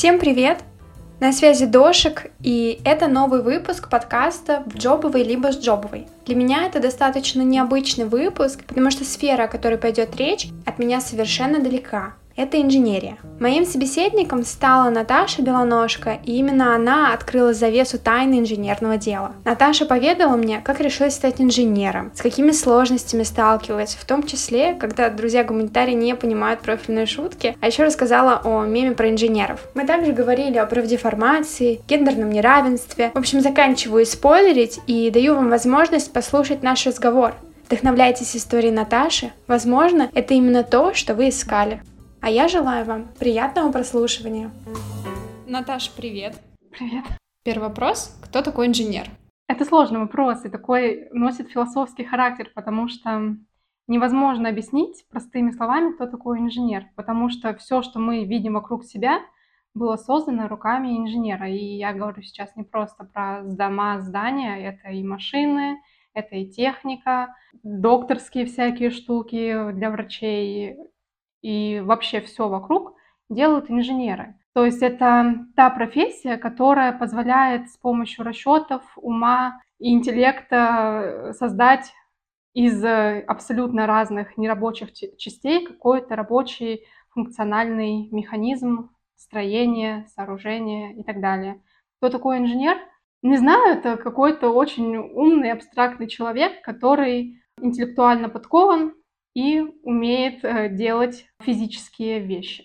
Всем привет! На связи Дошик, и это новый выпуск подкаста в джобовой либо с джобовой. Для меня это достаточно необычный выпуск, потому что сфера, о которой пойдет речь, от меня совершенно далека это инженерия. Моим собеседником стала Наташа Белоножка, и именно она открыла завесу тайны инженерного дела. Наташа поведала мне, как решилась стать инженером, с какими сложностями сталкивалась, в том числе, когда друзья-гуманитарии не понимают профильные шутки, а еще рассказала о меме про инженеров. Мы также говорили о правдеформации, гендерном неравенстве. В общем, заканчиваю спойлерить и даю вам возможность послушать наш разговор. Вдохновляйтесь историей Наташи. Возможно, это именно то, что вы искали. А я желаю вам приятного прослушивания. Наташа, привет. Привет. Первый вопрос. Кто такой инженер? Это сложный вопрос, и такой носит философский характер, потому что невозможно объяснить простыми словами, кто такой инженер, потому что все, что мы видим вокруг себя, было создано руками инженера. И я говорю сейчас не просто про дома, здания, это и машины, это и техника, докторские всякие штуки для врачей, и вообще все вокруг делают инженеры. То есть это та профессия, которая позволяет с помощью расчетов, ума и интеллекта создать из э, абсолютно разных нерабочих частей какой-то рабочий функциональный механизм строения, сооружения и так далее. Кто такой инженер? Не знаю, это какой-то очень умный, абстрактный человек, который интеллектуально подкован, и умеет э, делать физические вещи.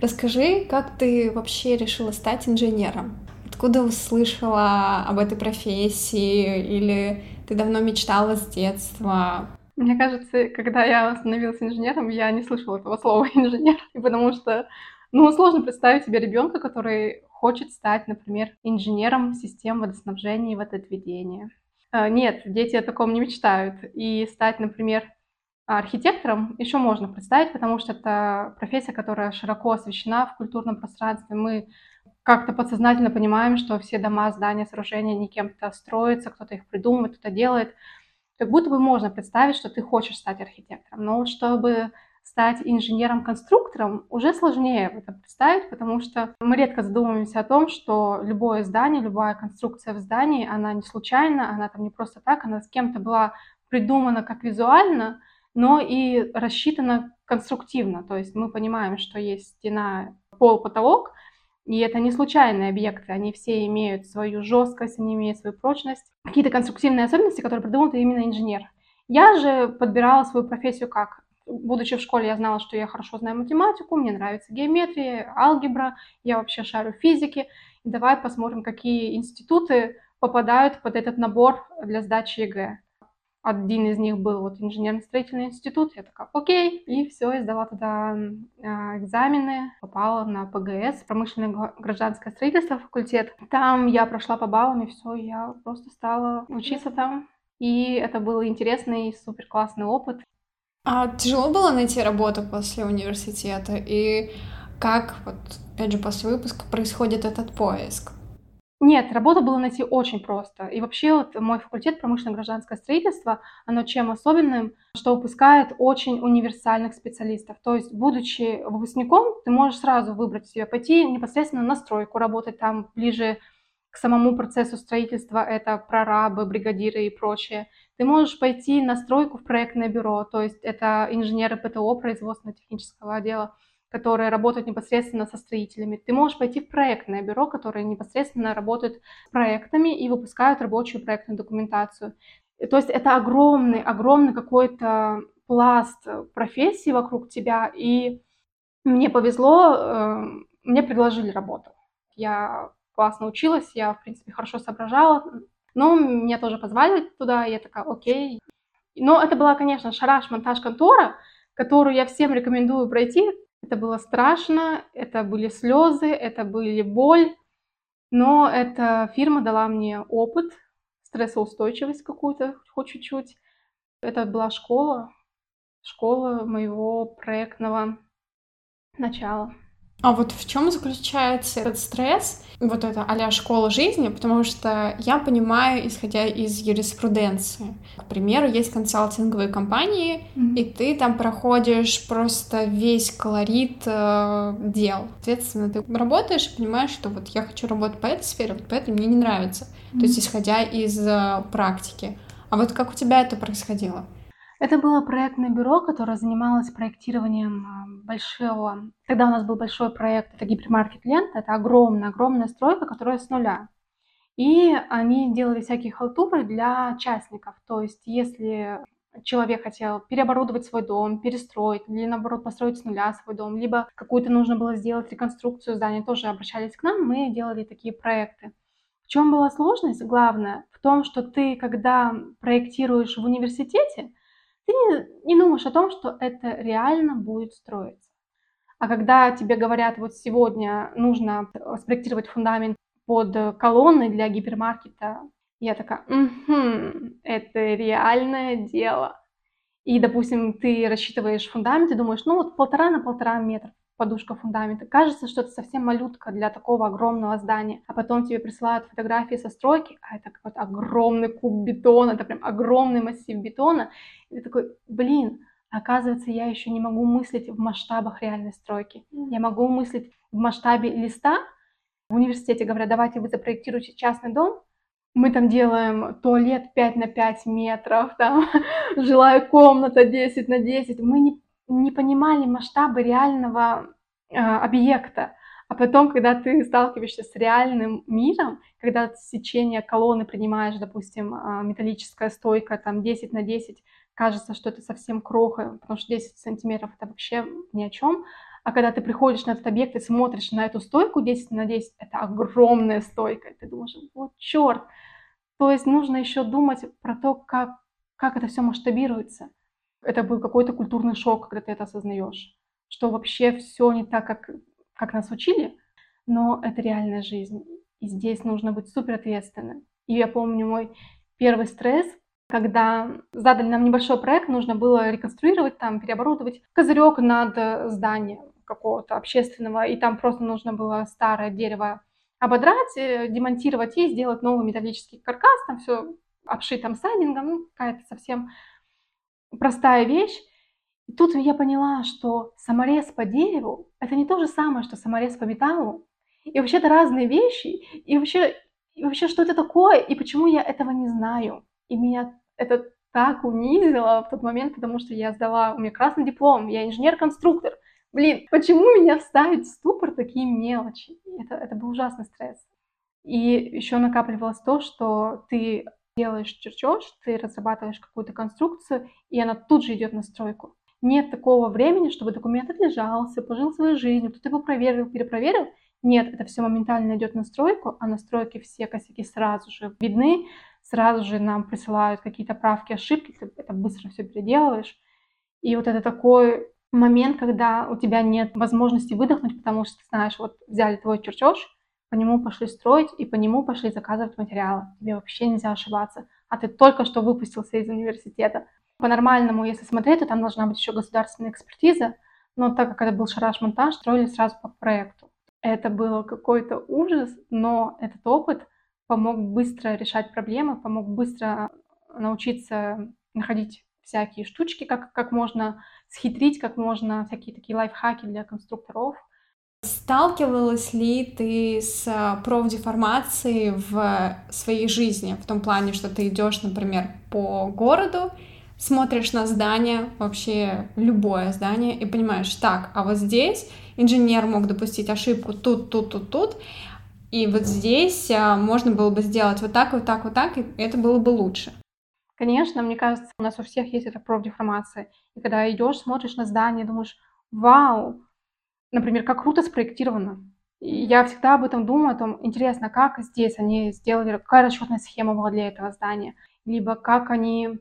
Расскажи, как ты вообще решила стать инженером? Откуда услышала об этой профессии? Или ты давно мечтала с детства? Мне кажется, когда я становилась инженером, я не слышала этого слова инженер, потому что ну, сложно представить себе ребенка, который хочет стать, например, инженером систем водоснабжения и водоотведения. Э, нет, дети о таком не мечтают. И стать, например, архитектором еще можно представить, потому что это профессия, которая широко освещена в культурном пространстве. Мы как-то подсознательно понимаем, что все дома, здания, сооружения не кем-то строятся, кто-то их придумывает, кто-то делает. Как будто бы можно представить, что ты хочешь стать архитектором. Но вот чтобы стать инженером-конструктором уже сложнее это представить, потому что мы редко задумываемся о том, что любое здание, любая конструкция в здании, она не случайна, она там не просто так, она с кем-то была придумана как визуально, но и рассчитано конструктивно. То есть мы понимаем, что есть стена, пол, потолок, и это не случайные объекты, они все имеют свою жесткость, они имеют свою прочность, какие-то конструктивные особенности, которые придумал именно инженер. Я же подбирала свою профессию как? Будучи в школе, я знала, что я хорошо знаю математику, мне нравится геометрия, алгебра, я вообще шарю в физике. И давай посмотрим, какие институты попадают под этот набор для сдачи ЕГЭ один из них был вот инженерно-строительный институт. Я такая, окей, и все, я сдала туда э, экзамены, попала на ПГС, промышленное гражданское строительство, факультет. Там я прошла по баллам, и все, я просто стала учиться там. И это был интересный, супер классный опыт. А тяжело было найти работу после университета? И как, вот, опять же, после выпуска происходит этот поиск? Нет, работу было найти очень просто. И вообще вот мой факультет промышленно-гражданское строительство, оно чем особенным, что выпускает очень универсальных специалистов. То есть, будучи выпускником, ты можешь сразу выбрать себе, пойти непосредственно на стройку, работать там ближе к самому процессу строительства, это прорабы, бригадиры и прочее. Ты можешь пойти на стройку в проектное бюро, то есть это инженеры ПТО, производственно-технического отдела которые работают непосредственно со строителями. Ты можешь пойти в проектное бюро, которое непосредственно работает проектами и выпускают рабочую проектную документацию. То есть это огромный, огромный какой-то пласт профессий вокруг тебя, и мне повезло, э, мне предложили работу. Я классно училась, я, в принципе, хорошо соображала, но меня тоже позвали туда, и я такая, окей. Но это была, конечно, шараш-монтаж контора, которую я всем рекомендую пройти, это было страшно, это были слезы, это были боль, но эта фирма дала мне опыт, стрессоустойчивость какую-то, хоть чуть-чуть. Это была школа, школа моего проектного начала. А вот в чем заключается этот стресс, вот это а школа жизни, потому что я понимаю, исходя из юриспруденции. К примеру, есть консалтинговые компании, mm-hmm. и ты там проходишь просто весь колорит э, дел. Соответственно, ты работаешь и понимаешь, что вот я хочу работать по этой сфере, вот поэтому мне не нравится. Mm-hmm. То есть исходя из э, практики. А вот как у тебя это происходило? Это было проектное бюро, которое занималось проектированием а, большого... Тогда у нас был большой проект, это гипермаркет Лента, это огромная, огромная стройка, которая с нуля. И они делали всякие халтуры для частников. То есть если человек хотел переоборудовать свой дом, перестроить, или наоборот построить с нуля свой дом, либо какую-то нужно было сделать реконструкцию здания, тоже обращались к нам, мы делали такие проекты. В чем была сложность? Главное в том, что ты, когда проектируешь в университете, ты не, не думаешь о том, что это реально будет строиться. А когда тебе говорят, вот сегодня нужно спроектировать фундамент под колонны для гипермаркета, я такая, угу, это реальное дело. И, допустим, ты рассчитываешь фундамент и думаешь, ну вот полтора на полтора метра подушка фундамента. Кажется, что это совсем малютка для такого огромного здания. А потом тебе присылают фотографии со стройки, а это какой-то огромный куб бетона, это прям огромный массив бетона. И ты такой, блин, оказывается, я еще не могу мыслить в масштабах реальной стройки. Я могу мыслить в масштабе листа. В университете говорят, давайте вы запроектируете частный дом, мы там делаем туалет 5 на 5 метров, там жилая комната 10 на 10. Мы не не понимали масштабы реального э, объекта. А потом, когда ты сталкиваешься с реальным миром, когда сечение колонны принимаешь, допустим, э, металлическая стойка, там 10 на 10, кажется, что это совсем кроха, потому что 10 сантиметров это вообще ни о чем. А когда ты приходишь на этот объект и смотришь на эту стойку 10 на 10, это огромная стойка. Ты думаешь, вот черт. То есть нужно еще думать про то, как, как это все масштабируется это был какой-то культурный шок, когда ты это осознаешь, что вообще все не так, как, как нас учили, но это реальная жизнь. И здесь нужно быть супер ответственным. И я помню мой первый стресс, когда задали нам небольшой проект, нужно было реконструировать, там, переоборудовать козырек над зданием какого-то общественного, и там просто нужно было старое дерево ободрать, э, демонтировать и сделать новый металлический каркас, там все обшитым сайдингом, ну, какая-то совсем простая вещь. И тут я поняла, что саморез по дереву – это не то же самое, что саморез по металлу. И вообще это разные вещи. И вообще, и вообще, что это такое, и почему я этого не знаю. И меня это так унизило в тот момент, потому что я сдала, у меня красный диплом, я инженер-конструктор. Блин, почему меня ставить в ступор такие мелочи? Это, это был ужасный стресс. И еще накапливалось то, что ты делаешь чертеж, ты разрабатываешь какую-то конструкцию, и она тут же идет на стройку. Нет такого времени, чтобы документ отлежался, пожил своей жизнью, кто-то его проверил, перепроверил. Нет, это все моментально идет на стройку, а на стройке все косяки сразу же видны, сразу же нам присылают какие-то правки, ошибки, ты это быстро все переделываешь. И вот это такой момент, когда у тебя нет возможности выдохнуть, потому что ты знаешь, вот взяли твой чертеж, по нему пошли строить и по нему пошли заказывать материалы. Тебе вообще нельзя ошибаться. А ты только что выпустился из университета. По-нормальному, если смотреть, то там должна быть еще государственная экспертиза, но так как это был шараш-монтаж, строили сразу по проекту. Это было какой-то ужас, но этот опыт помог быстро решать проблемы, помог быстро научиться находить всякие штучки, как, как можно схитрить, как можно всякие такие лайфхаки для конструкторов – Сталкивалась ли ты с а, профдеформацией в своей жизни, в том плане, что ты идешь, например, по городу, смотришь на здание, вообще любое здание, и понимаешь, так, а вот здесь инженер мог допустить ошибку тут, тут, тут, тут, и вот здесь а, можно было бы сделать вот так, вот так, вот так, и это было бы лучше. Конечно, мне кажется, у нас у всех есть эта профдеформация. И когда идешь, смотришь на здание, думаешь, вау, например, как круто спроектировано. Я всегда об этом думаю, о том, интересно, как здесь они сделали, какая расчетная схема была для этого здания, либо как они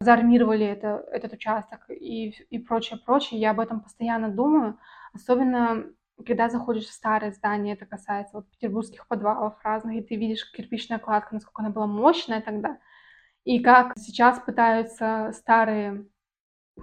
заармировали это, этот участок и, и прочее, прочее. Я об этом постоянно думаю, особенно когда заходишь в старое здание, это касается вот петербургских подвалов разных, и ты видишь кирпичная кладка, насколько она была мощная тогда, и как сейчас пытаются старые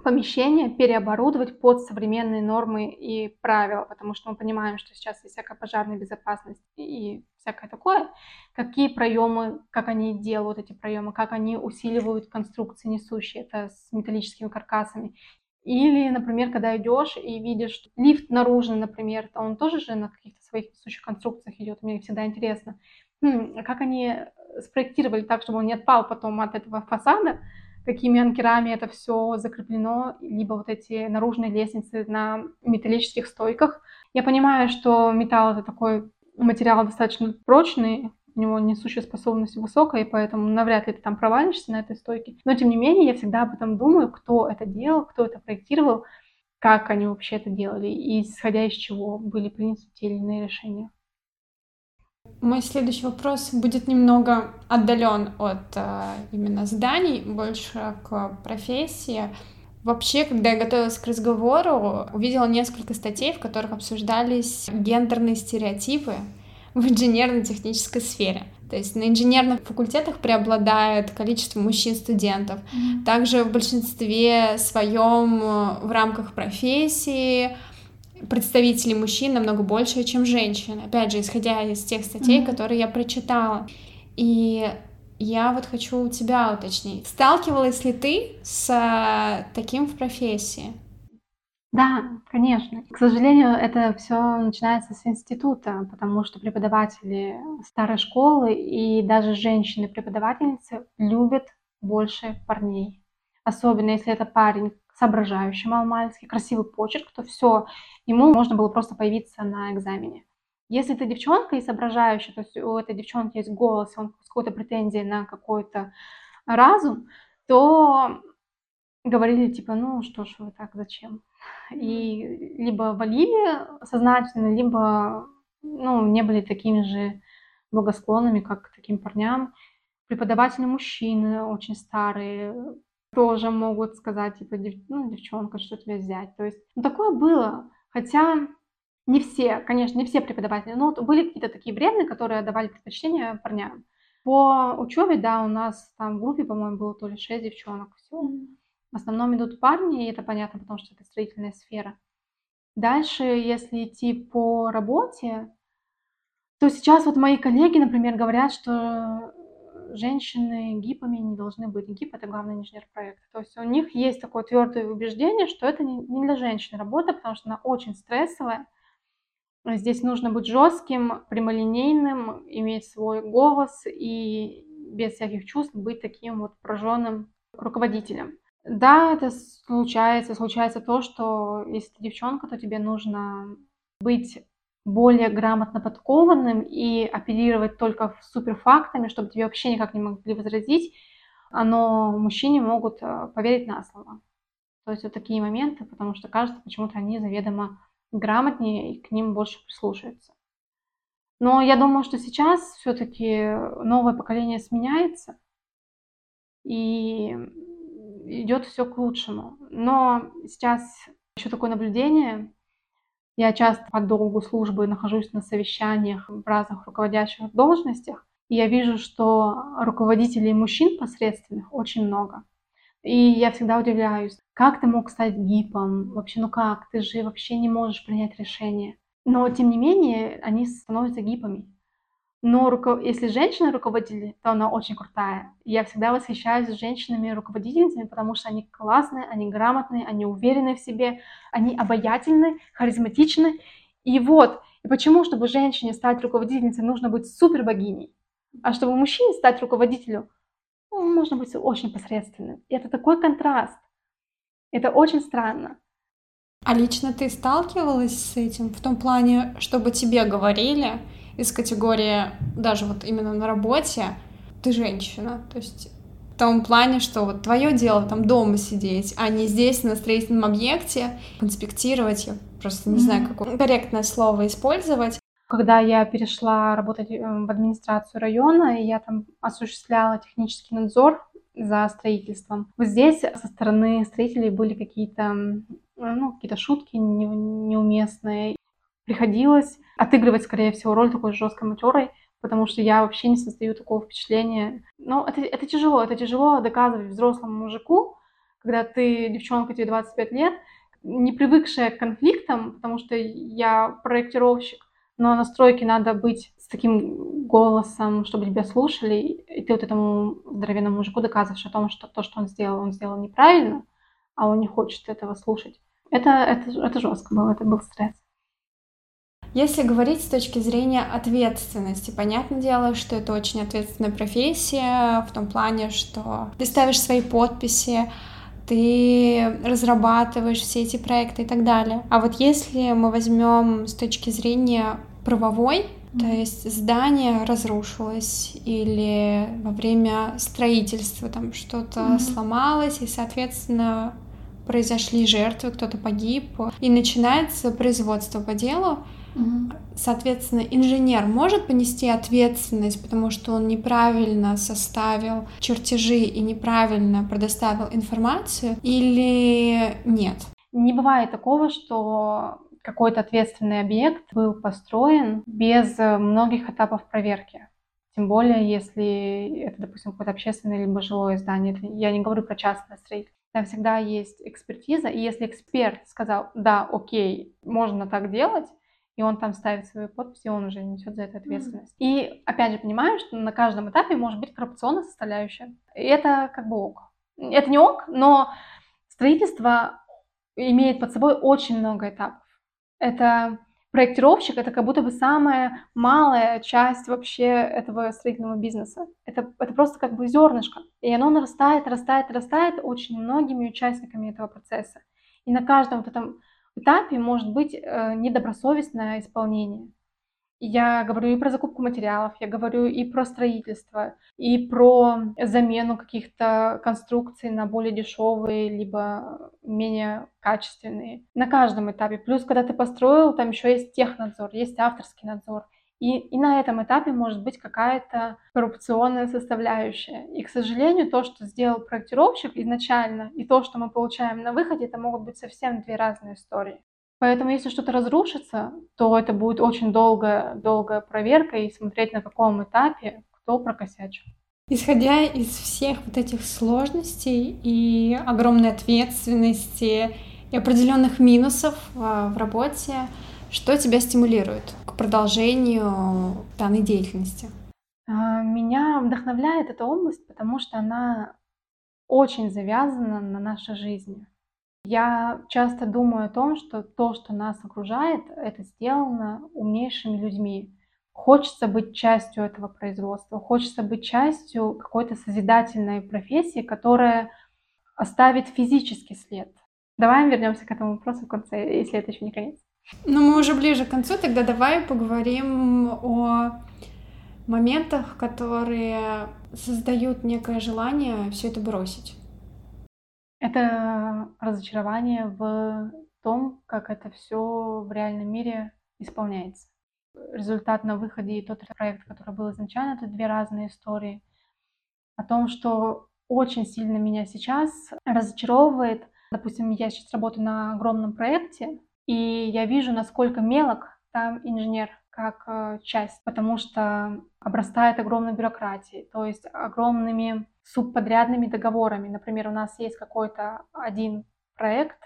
помещение переоборудовать под современные нормы и правила, потому что мы понимаем, что сейчас есть всякая пожарная безопасность и всякое такое, какие проемы, как они делают эти проемы, как они усиливают конструкции несущие, это с металлическими каркасами. Или, например, когда идешь и видишь лифт наружный, например, то он тоже же на каких-то своих несущих конструкциях идет. Мне всегда интересно, хм, а как они спроектировали так, чтобы он не отпал потом от этого фасада, какими анкерами это все закреплено, либо вот эти наружные лестницы на металлических стойках. Я понимаю, что металл это такой материал достаточно прочный, у него несущая способность высокая, и поэтому навряд ли ты там провалишься на этой стойке. Но, тем не менее, я всегда об этом думаю, кто это делал, кто это проектировал, как они вообще это делали, и исходя из чего были приняты те или иные решения. Мой следующий вопрос будет немного отдален от э, именно зданий, больше к профессии. Вообще, когда я готовилась к разговору, увидела несколько статей, в которых обсуждались гендерные стереотипы в инженерно-технической сфере. То есть на инженерных факультетах преобладает количество мужчин-студентов. Mm-hmm. Также в большинстве своем э, в рамках профессии представителей мужчин намного больше, чем женщин. Опять же, исходя из тех статей, mm-hmm. которые я прочитала. И я вот хочу у тебя уточнить. Сталкивалась ли ты с э, таким в профессии? Да, конечно. К сожалению, это все начинается с института, потому что преподаватели старой школы и даже женщины-преподавательницы любят больше парней. Особенно если это парень соображающий маломальский, красивый почерк, то все, ему можно было просто появиться на экзамене. Если ты девчонка и соображающая, то есть у этой девчонки есть голос, он с какой-то претензией на какой-то разум, то говорили типа, ну что ж вы так, зачем? И либо валили сознательно, либо ну, не были такими же благосклонными, как к таким парням. Преподаватели мужчины очень старые тоже могут сказать, типа, дев, ну, девчонка, что тебе взять. То есть, ну, такое было. Хотя не все, конечно, не все преподаватели, но вот были какие-то такие вредные, которые давали предпочтение парням. По учебе, да, у нас там в группе, по-моему, было то ли 6 девчонок, все. В основном идут парни, и это понятно, потому что это строительная сфера. Дальше, если идти по работе, то сейчас вот мои коллеги, например, говорят, что женщины гипами не должны быть. Гип – это главный инженер проекта. То есть у них есть такое твердое убеждение, что это не для женщин работа, потому что она очень стрессовая. Здесь нужно быть жестким, прямолинейным, иметь свой голос и без всяких чувств быть таким вот пораженным руководителем. Да, это случается. Случается то, что если ты девчонка, то тебе нужно быть более грамотно подкованным и оперировать только суперфактами, чтобы тебе вообще никак не могли возразить, но мужчине могут э, поверить на слово. То есть вот такие моменты, потому что кажется, почему-то они заведомо грамотнее и к ним больше прислушиваются. Но я думаю, что сейчас все-таки новое поколение сменяется, и идет все к лучшему. Но сейчас еще такое наблюдение. Я часто по долгу службы нахожусь на совещаниях в разных руководящих должностях, и я вижу, что руководителей мужчин посредственных очень много. И я всегда удивляюсь, как ты мог стать гипом? Вообще, ну как? Ты же вообще не можешь принять решение. Но, тем не менее, они становятся гипами. Но руко... если женщина руководитель, то она очень крутая. Я всегда восхищаюсь женщинами-руководительницами, потому что они классные, они грамотные, они уверены в себе, они обаятельны, харизматичны. И вот, и почему, чтобы женщине стать руководительницей, нужно быть супер богиней, а чтобы мужчине стать руководителем, ну, можно быть очень посредственным. И это такой контраст. Это очень странно. А лично ты сталкивалась с этим в том плане, чтобы тебе говорили, из категории даже вот именно на работе ты женщина, то есть в том плане, что вот твое дело там дома сидеть, а не здесь на строительном объекте конспектировать, я просто не mm-hmm. знаю, какое корректное слово использовать. Когда я перешла работать э, в администрацию района, и я там осуществляла технический надзор за строительством. Вот здесь со стороны строителей были какие-то ну, какие-то шутки неуместные приходилось отыгрывать, скорее всего, роль такой жесткой матерой, потому что я вообще не состою такого впечатления. Но это, это тяжело, это тяжело доказывать взрослому мужику, когда ты девчонка, тебе 25 лет, не привыкшая к конфликтам, потому что я проектировщик, но на стройке надо быть с таким голосом, чтобы тебя слушали, и ты вот этому здоровенному мужику доказываешь о том, что то, что он сделал, он сделал неправильно, а он не хочет этого слушать. Это, это, это жестко было, это был стресс. Если говорить с точки зрения ответственности, понятное дело, что это очень ответственная профессия в том плане, что ты ставишь свои подписи, ты разрабатываешь все эти проекты и так далее. А вот если мы возьмем с точки зрения правовой, то есть здание разрушилось или во время строительства там что-то mm-hmm. сломалось, и, соответственно, произошли жертвы, кто-то погиб, и начинается производство по делу. Соответственно, инженер может понести ответственность, потому что он неправильно составил чертежи и неправильно предоставил информацию, или нет? Не бывает такого, что какой-то ответственный объект был построен без многих этапов проверки. Тем более, если это, допустим, какое-то общественное либо жилое здание. Я не говорю про частное строительство. Там всегда есть экспертиза, и если эксперт сказал, да, окей, можно так делать, и он там ставит свою подпись, и он уже несет за это ответственность. Mm-hmm. И опять же понимаю, что на каждом этапе может быть коррупционная составляющая. И это как бы ок. Это не ок, но строительство имеет под собой очень много этапов это проектировщик это как будто бы самая малая часть вообще этого строительного бизнеса. Это, это просто как бы зернышко. И оно нарастает, растает, растает очень многими участниками этого процесса. И на каждом вот этом этапе может быть э, недобросовестное исполнение. Я говорю и про закупку материалов, я говорю и про строительство, и про замену каких-то конструкций на более дешевые, либо менее качественные. На каждом этапе. Плюс, когда ты построил, там еще есть технадзор, есть авторский надзор. И, и на этом этапе может быть какая-то коррупционная составляющая. И, к сожалению, то, что сделал проектировщик изначально, и то, что мы получаем на выходе, это могут быть совсем две разные истории. Поэтому если что-то разрушится, то это будет очень долгая, долгая проверка и смотреть на каком этапе кто прокосячил. Исходя из всех вот этих сложностей и огромной ответственности и определенных минусов а, в работе, что тебя стимулирует продолжению данной деятельности? А, меня вдохновляет эта область, потому что она очень завязана на нашей жизни. Я часто думаю о том, что то, что нас окружает, это сделано умнейшими людьми. Хочется быть частью этого производства, хочется быть частью какой-то созидательной профессии, которая оставит физический след. Давай вернемся к этому вопросу в конце, если это еще не конец. Ну, мы уже ближе к концу, тогда давай поговорим о моментах, которые создают некое желание все это бросить. Это разочарование в том, как это все в реальном мире исполняется. Результат на выходе и тот проект, который был изначально, это две разные истории. О том, что очень сильно меня сейчас разочаровывает. Допустим, я сейчас работаю на огромном проекте, и я вижу, насколько мелок там инженер как э, часть, потому что обрастает огромной бюрократией, то есть огромными субподрядными договорами. Например, у нас есть какой-то один проект,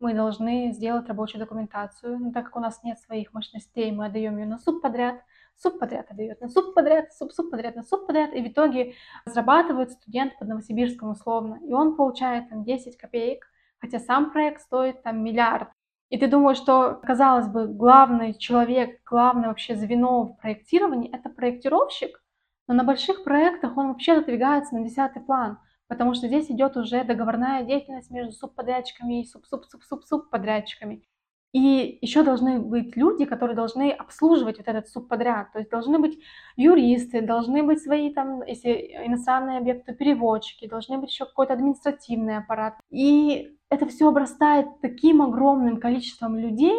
мы должны сделать рабочую документацию, но так как у нас нет своих мощностей, мы отдаем ее на субподряд, субподряд отдает на субподряд, суб-субподряд на субподряд, и в итоге разрабатывает студент под Новосибирском условно, и он получает там 10 копеек, хотя сам проект стоит там миллиард. И ты думаешь, что, казалось бы, главный человек, главное вообще звено в проектировании — это проектировщик, но на больших проектах он вообще отодвигается на десятый план, потому что здесь идет уже договорная деятельность между субподрядчиками и суп-суп-суп-суп-субподрядчиками. И еще должны быть люди, которые должны обслуживать вот этот субподряд. То есть должны быть юристы, должны быть свои там, если иностранные объекты, переводчики, должны быть еще какой-то административный аппарат. И это все обрастает таким огромным количеством людей,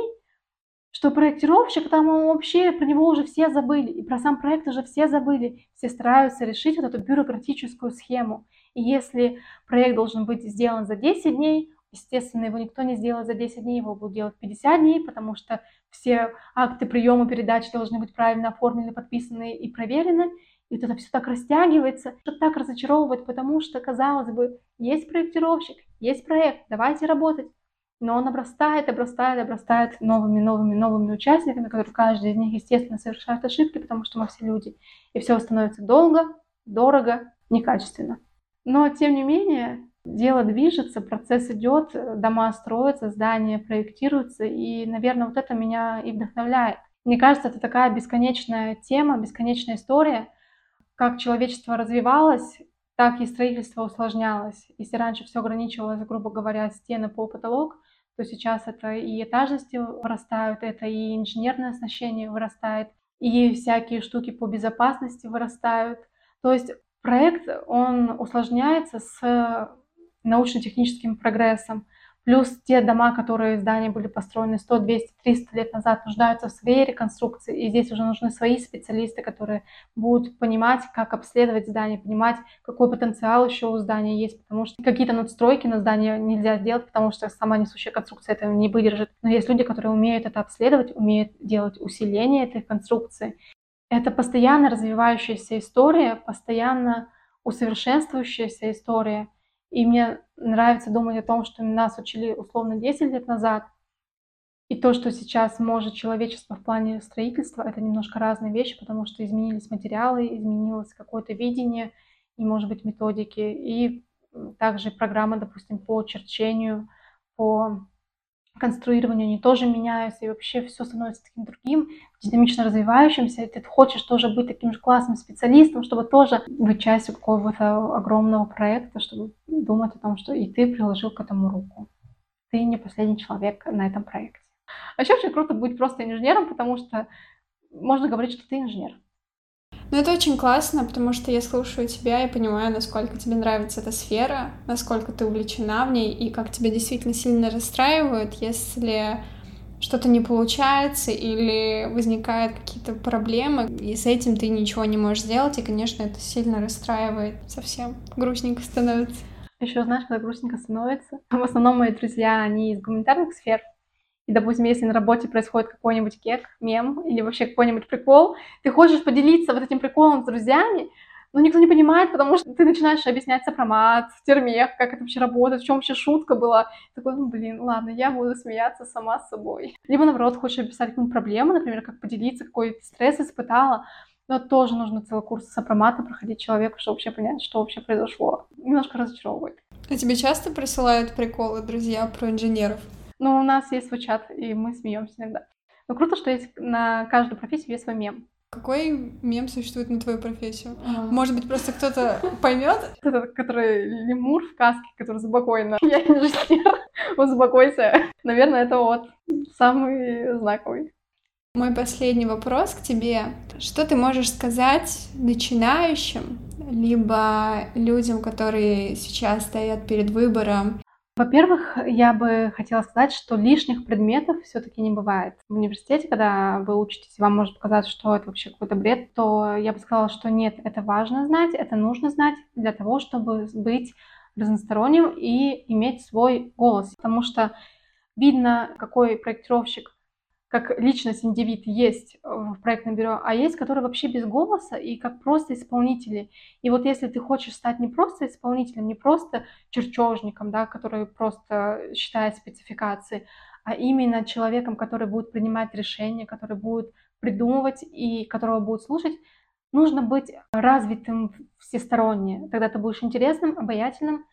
что проектировщик там он вообще про него уже все забыли, и про сам проект уже все забыли. Все стараются решить вот эту бюрократическую схему. И если проект должен быть сделан за 10 дней, естественно, его никто не сделает за 10 дней, его будут делать 50 дней, потому что все акты приема передачи должны быть правильно оформлены, подписаны и проверены. И вот это все так растягивается, что так разочаровывает, потому что, казалось бы, есть проектировщик, есть проект, давайте работать. Но он обрастает, обрастает, обрастает новыми, новыми, новыми участниками, которые каждый из них, естественно, совершает ошибки, потому что мы все люди. И все становится долго, дорого, некачественно. Но, тем не менее, дело движется, процесс идет, дома строятся, здания проектируются, и, наверное, вот это меня и вдохновляет. Мне кажется, это такая бесконечная тема, бесконечная история, как человечество развивалось, так и строительство усложнялось. Если раньше все ограничивалось, грубо говоря, стены, пол, потолок, то сейчас это и этажности вырастают, это и инженерное оснащение вырастает, и всякие штуки по безопасности вырастают. То есть проект, он усложняется с научно-техническим прогрессом. Плюс те дома, которые здания были построены 100, 200, 300 лет назад, нуждаются в своей реконструкции. И здесь уже нужны свои специалисты, которые будут понимать, как обследовать здание, понимать, какой потенциал еще у здания есть. Потому что какие-то надстройки на здание нельзя сделать, потому что сама несущая конструкция этого не выдержит. Но есть люди, которые умеют это обследовать, умеют делать усиление этой конструкции. Это постоянно развивающаяся история, постоянно усовершенствующаяся история – и мне нравится думать о том, что нас учили условно 10 лет назад, и то, что сейчас может человечество в плане строительства, это немножко разные вещи, потому что изменились материалы, изменилось какое-то видение и, может быть, методики, и также программы, допустим, по черчению, по конструированию, они тоже меняются, и вообще все становится таким другим, динамично развивающимся, и ты хочешь тоже быть таким же классным специалистом, чтобы тоже быть частью какого-то огромного проекта, чтобы думать о том, что и ты приложил к этому руку. Ты не последний человек на этом проекте. А еще очень круто быть просто инженером, потому что можно говорить, что ты инженер. Ну, это очень классно, потому что я слушаю тебя и понимаю, насколько тебе нравится эта сфера, насколько ты увлечена в ней, и как тебя действительно сильно расстраивают, если что-то не получается или возникают какие-то проблемы, и с этим ты ничего не можешь сделать, и, конечно, это сильно расстраивает, совсем грустненько становится. Еще знаешь, когда грустненько становится, в основном мои друзья, они из гуманитарных сфер, и, допустим, если на работе происходит какой-нибудь кек, мем или вообще какой-нибудь прикол, ты хочешь поделиться вот этим приколом с друзьями, но никто не понимает, потому что ты начинаешь объяснять сопромат, термех, как это вообще работает, в чем вообще шутка была. Такой, ну, блин, ладно, я буду смеяться сама с собой. Либо, наоборот, хочешь описать какую-нибудь проблему, например, как поделиться, какой стресс испытала, но тоже нужно целый курс сопромата проходить человеку, чтобы вообще понять, что вообще произошло. Немножко разочаровывает. А тебе часто присылают приколы друзья про инженеров? Ну, у нас есть свой чат, и мы смеемся иногда. Но круто, что есть на каждую профессию есть свой мем. Какой мем существует на твою профессию? Mm. Может быть, просто кто-то поймет? Этот, который лемур в каске, который спокойно. Я инженер, успокойся. Наверное, это вот самый знаковый. Мой последний вопрос к тебе. Что ты можешь сказать начинающим, либо людям, которые сейчас стоят перед выбором во-первых, я бы хотела сказать, что лишних предметов все-таки не бывает. В университете, когда вы учитесь, вам может показаться, что это вообще какой-то бред, то я бы сказала, что нет, это важно знать, это нужно знать для того, чтобы быть разносторонним и иметь свой голос. Потому что видно, какой проектировщик как личность, индивид есть в проектном бюро, а есть, которые вообще без голоса и как просто исполнители. И вот если ты хочешь стать не просто исполнителем, не просто чертежником, да, который просто считает спецификации, а именно человеком, который будет принимать решения, который будет придумывать и которого будет слушать, нужно быть развитым всесторонне. Тогда ты будешь интересным, обаятельным,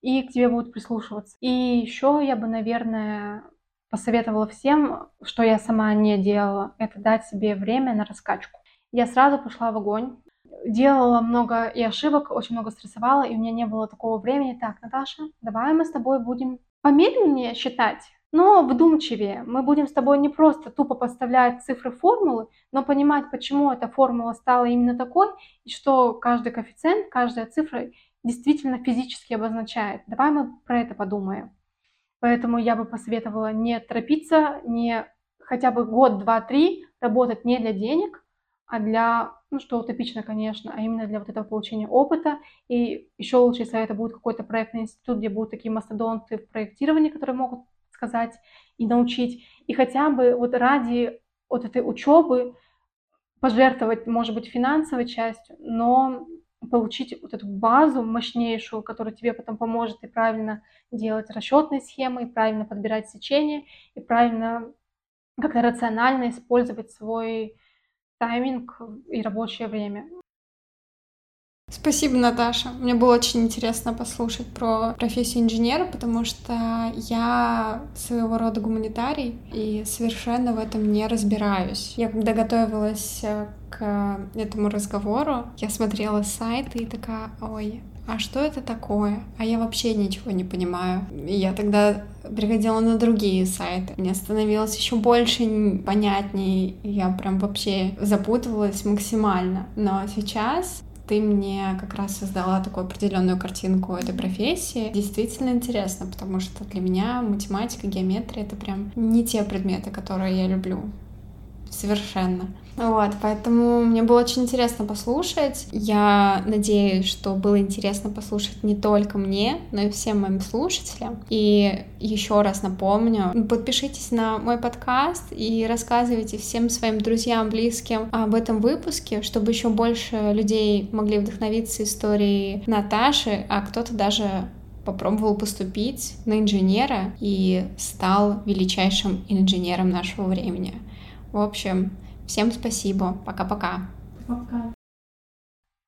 и к тебе будут прислушиваться. И еще я бы, наверное, посоветовала всем, что я сама не делала, это дать себе время на раскачку. Я сразу пошла в огонь, делала много и ошибок, очень много стрессовала, и у меня не было такого времени. Так, Наташа, давай мы с тобой будем помедленнее считать, но вдумчивее. Мы будем с тобой не просто тупо подставлять цифры формулы, но понимать, почему эта формула стала именно такой, и что каждый коэффициент, каждая цифра действительно физически обозначает. Давай мы про это подумаем. Поэтому я бы посоветовала не торопиться, не хотя бы год, два, три работать не для денег, а для, ну что утопично, конечно, а именно для вот этого получения опыта. И еще лучше, если это будет какой-то проектный институт, где будут такие мастодонты в проектировании, которые могут сказать и научить. И хотя бы вот ради вот этой учебы пожертвовать, может быть, финансовой частью, но получить вот эту базу мощнейшую, которая тебе потом поможет и правильно делать расчетные схемы, и правильно подбирать сечение, и правильно как-то рационально использовать свой тайминг и рабочее время. Спасибо, Наташа. Мне было очень интересно послушать про профессию инженера, потому что я своего рода гуманитарий и совершенно в этом не разбираюсь. Я когда готовилась э, к этому разговору, я смотрела сайты и такая, ой, а что это такое? А я вообще ничего не понимаю. И я тогда приходила на другие сайты. Мне становилось еще больше понятнее. Я прям вообще запутывалась максимально. Но сейчас ты мне как раз создала такую определенную картинку этой профессии. Действительно интересно, потому что для меня математика, геометрия — это прям не те предметы, которые я люблю. Совершенно. Вот, поэтому мне было очень интересно послушать. Я надеюсь, что было интересно послушать не только мне, но и всем моим слушателям. И еще раз напомню, подпишитесь на мой подкаст и рассказывайте всем своим друзьям, близким об этом выпуске, чтобы еще больше людей могли вдохновиться историей Наташи, а кто-то даже попробовал поступить на инженера и стал величайшим инженером нашего времени. В общем, всем спасибо. Пока-пока. Пока.